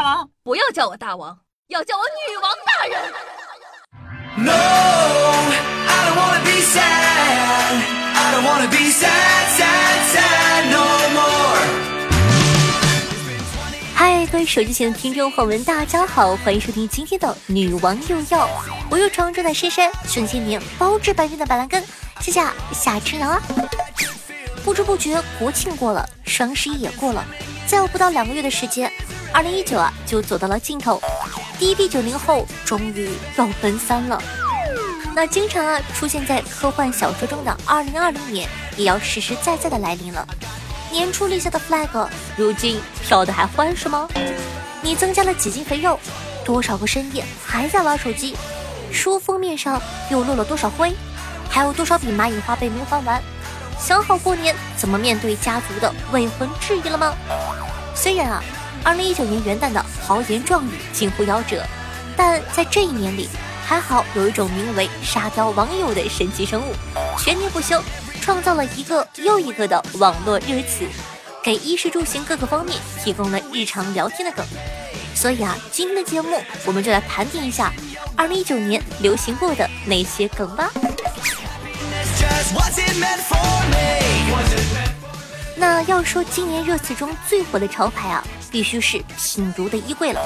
大王？不要叫我大王，要叫我女王大人。No, I don't wanna be sad. I don't wanna be sad, sad, sad no more. 嗨，各位手机前的听众朋友们，大家好，欢迎收听今天的女王又要。我又常驻在深山，瞬间年包治百病的板蓝根，谢谢夏春阳啊。不知不觉国庆过了，双十一也过了，再有不到两个月的时间，二零一九啊就走到了尽头。第一批九零后终于要奔三了。那经常啊出现在科幻小说中的二零二零年，也要实实在在的来临了。年初立下的 flag，如今飘的还欢是吗？你增加了几斤肥肉？多少个深夜还在玩手机？书封面上又落了多少灰？还有多少笔蚂蚁花呗没还完？想好过年怎么面对家族的未婚质疑了吗？虽然啊，二零一九年元旦的豪言壮语近乎夭折，但在这一年里，还好有一种名为“沙雕网友”的神奇生物，全年不休，创造了一个又一个的网络热词，给衣食住行各个方面提供了日常聊天的梗。所以啊，今天的节目我们就来盘点一下二零一九年流行过的那些梗吧。那要说今年热词中最火的潮牌啊，必须是品如的衣柜了。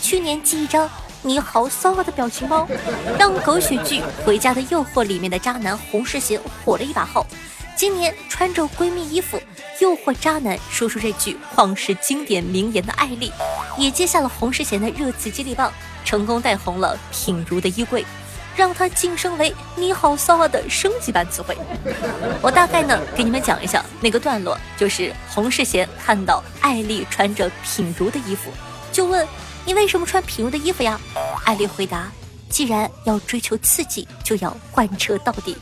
去年寄一张“你好骚啊”的表情包，让狗血剧《回家的诱惑》里面的渣男洪世贤火了一把后，今年穿着闺蜜衣服诱惑渣男说出这句旷世经典名言的艾丽，也接下了洪世贤的热词接力棒，成功带红了品如的衣柜。让它晋升为“你好骚啊”的升级版词汇。我大概呢给你们讲一下那个段落，就是洪世贤看到艾丽穿着品如的衣服，就问：“你为什么穿品如的衣服呀？”艾丽回答：“既然要追求刺激，就要贯彻到底。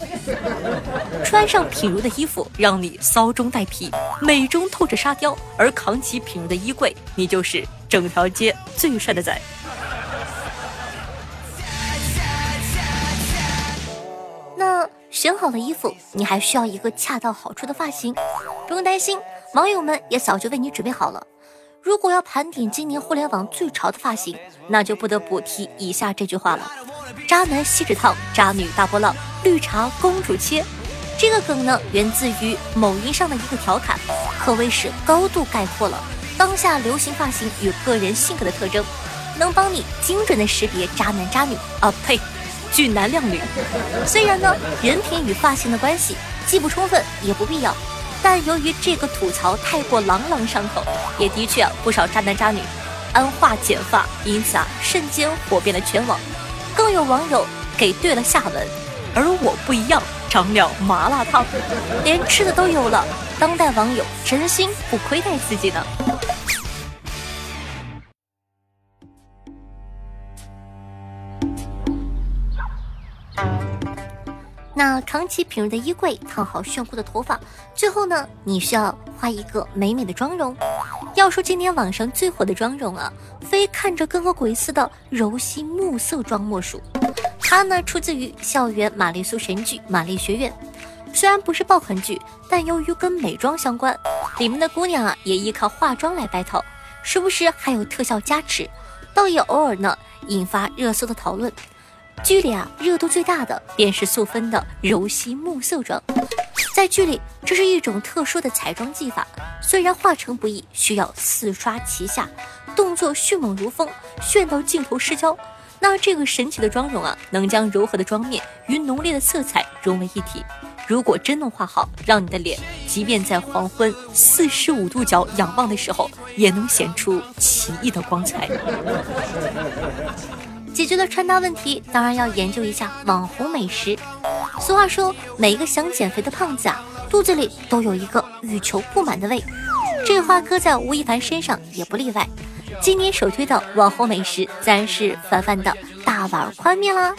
穿上品如的衣服，让你骚中带痞，美中透着沙雕；而扛起品如的衣柜，你就是整条街最帅的仔。”选好了衣服，你还需要一个恰到好处的发型。不用担心，网友们也早就为你准备好了。如果要盘点今年互联网最潮的发型，那就不得不提以下这句话了：渣男锡纸烫，渣女大波浪，绿茶公主切。这个梗呢，源自于某音上的一个调侃，可谓是高度概括了当下流行发型与个人性格的特征，能帮你精准的识别渣男渣女啊呸！俊男靓女，虽然呢人品与发型的关系既不充分也不必要，但由于这个吐槽太过朗朗上口，也的确啊不少渣男渣女安化剪发，因此啊瞬间火遍了全网。更有网友给对了下文，而我不一样，长了麻辣烫，连吃的都有了。当代网友真心不亏待自己呢。那扛起品如的衣柜，烫好炫酷的头发，最后呢，你需要画一个美美的妆容。要说今年网上最火的妆容啊，非看着跟个鬼似的柔西暮色妆莫属。它呢，出自于校园玛丽苏神剧《玛丽学院》，虽然不是爆款剧，但由于跟美妆相关，里面的姑娘啊，也依靠化妆来 battle，时不时还有特效加持，倒也偶尔呢引发热搜的讨论。剧里啊，热度最大的便是素芬的柔西暮色妆。在剧里，这是一种特殊的彩妆技法，虽然化成不易，需要四刷齐下，动作迅猛如风，炫到镜头失焦。那这个神奇的妆容啊，能将柔和的妆面与浓烈的色彩融为一体。如果真能画好，让你的脸，即便在黄昏四十五度角仰望的时候，也能显出奇异的光彩。解决了穿搭问题，当然要研究一下网红美食。俗话说，每一个想减肥的胖子啊，肚子里都有一个欲求不满的胃。这话搁在吴亦凡身上也不例外。今年首推的网红美食，自然是凡凡的大碗宽面啦。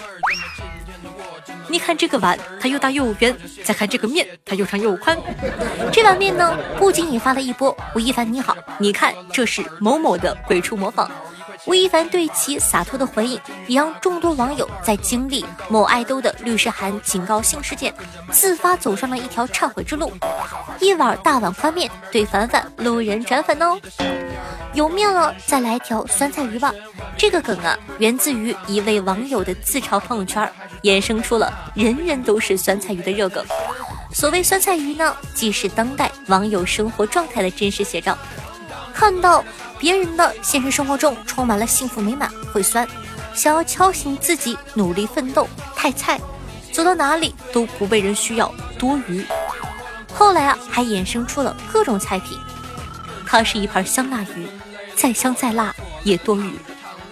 你看这个碗，它又大又圆；再看这个面，它又长又宽。这碗面呢，不仅引发了一波吴亦凡你好，你看这是某某的鬼畜模仿。吴亦凡对其洒脱的回应，也让众多网友在经历某爱豆的律师函警告信事件，自发走上了一条忏悔之路。一碗大碗宽面，对凡凡路人转粉哦。有面了再来条酸菜鱼吧。这个梗啊，源自于一位网友的自嘲朋友圈，衍生出了人人都是酸菜鱼的热梗。所谓酸菜鱼呢，既是当代网友生活状态的真实写照。看到别人的现实生活中充满了幸福美满，会酸；想要敲醒自己努力奋斗，太菜；走到哪里都不被人需要，多余。后来啊，还衍生出了各种菜品。它是一盘香辣鱼，再香再辣也多余。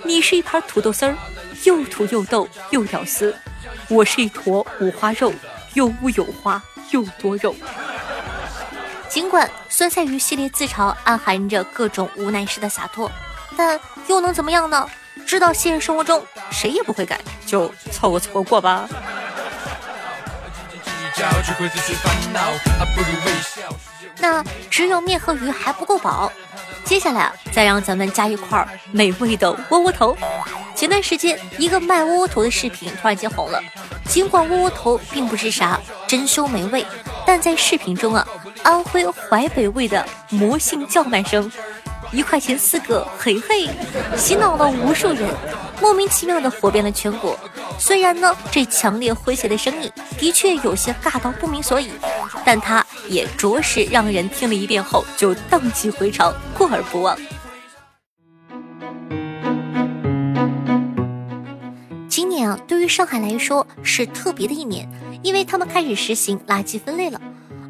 你是一盘土豆丝儿，又土又豆又屌丝；我是一坨五花肉，又污有花又多肉。尽管酸菜鱼系列自嘲暗含着各种无奈式的洒脱，但又能怎么样呢？知道现实生活中谁也不会改，就凑合凑合过吧。那只有面和鱼还不够饱。接下来啊，再让咱们加一块美味的窝窝头。前段时间，一个卖窝窝头的视频突然间红了。尽管窝窝头并不是啥珍馐美味，但在视频中啊，安徽淮北味的魔性叫卖声。一块钱四个，嘿嘿，洗脑了无数人，莫名其妙的火遍了全国。虽然呢，这强烈诙谐的声音的确有些尬到不明所以，但它也着实让人听了一遍后就荡气回肠，过而不忘。上海来说是特别的一年，因为他们开始实行垃圾分类了。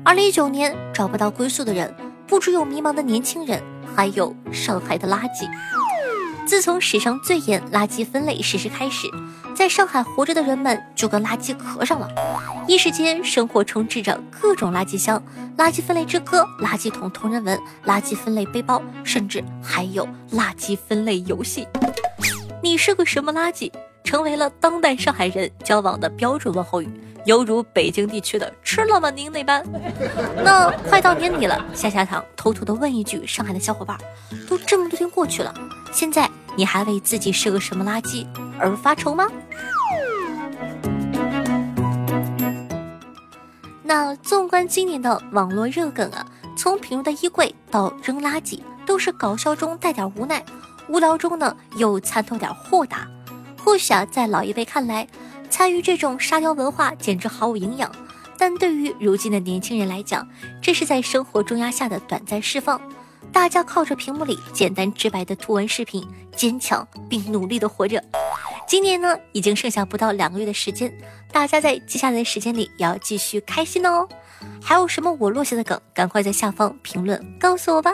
二零一九年找不到归宿的人，不只有迷茫的年轻人。还有上海的垃圾。自从史上最严垃圾分类实施开始，在上海活着的人们就跟垃圾壳上了。一时间，生活充斥着各种垃圾箱、垃圾分类之歌、垃圾桶同人文、垃圾分类背包，甚至还有垃圾分类游戏。你是个什么垃圾？成为了当代上海人交往的标准问候语。犹如北京地区的吃了吗您那般。那快到年底了，夏夏糖偷偷的问一句：上海的小伙伴，都这么多天过去了，现在你还为自己是个什么垃圾而发愁吗？那纵观今年的网络热梗啊，从平庸的衣柜到扔垃圾，都是搞笑中带点无奈，无聊中呢又参透点豁达。或许啊，在老一辈看来。参与这种沙雕文化简直毫无营养，但对于如今的年轻人来讲，这是在生活重压下的短暂释放。大家靠着屏幕里简单直白的图文视频，坚强并努力的活着。今年呢，已经剩下不到两个月的时间，大家在接下来的时间里也要继续开心哦。还有什么我落下的梗，赶快在下方评论告诉我吧。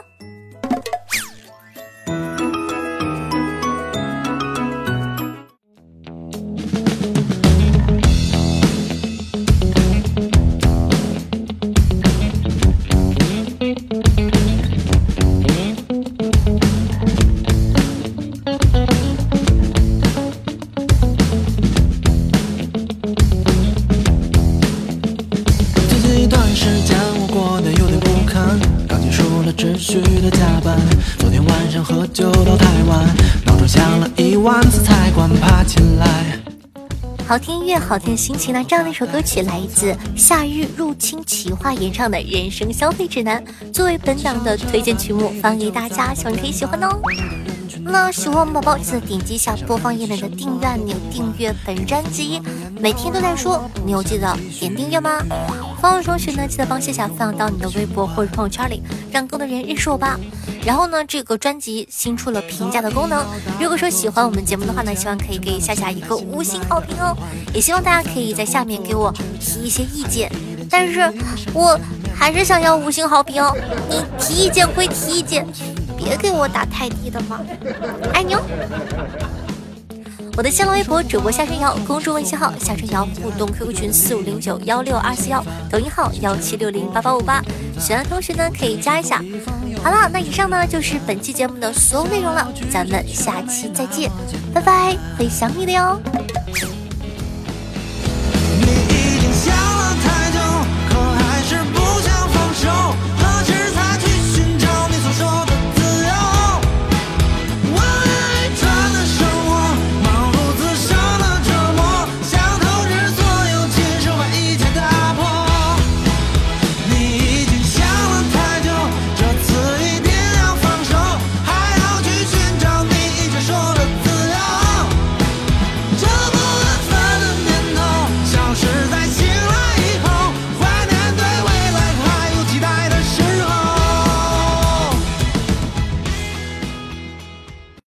好听音乐，好听的心情呢。这样的一首歌曲来自夏日入侵企划演唱的《人生消费指南》，作为本档的推荐曲目，放给大家，希望可以喜欢哦。那喜欢我们宝宝，记得点击一下播放页面的订阅按钮，订阅本专辑。每天都在说，你有记得点订阅吗？方友同学呢，记得帮夏夏分享到你的微博或者朋友圈里，让更多人认识我吧。然后呢，这个专辑新出了评价的功能，如果说喜欢我们节目的话呢，希望可以给夏夏一个五星好评哦。也希望大家可以在下面给我提一些意见，但是我还是想要五星好评哦。你提意见归提意见。别给我打太低的嘛，爱你哦！我的新浪微博主播夏春瑶，公众微信号夏春瑶，互动 QQ 群四五零九幺六二四幺，抖音号幺七六零八八五八，喜欢的同学呢可以加一下。好了，那以上呢就是本期节目的所有内容了，咱们下期再见，拜拜，会想你的哟。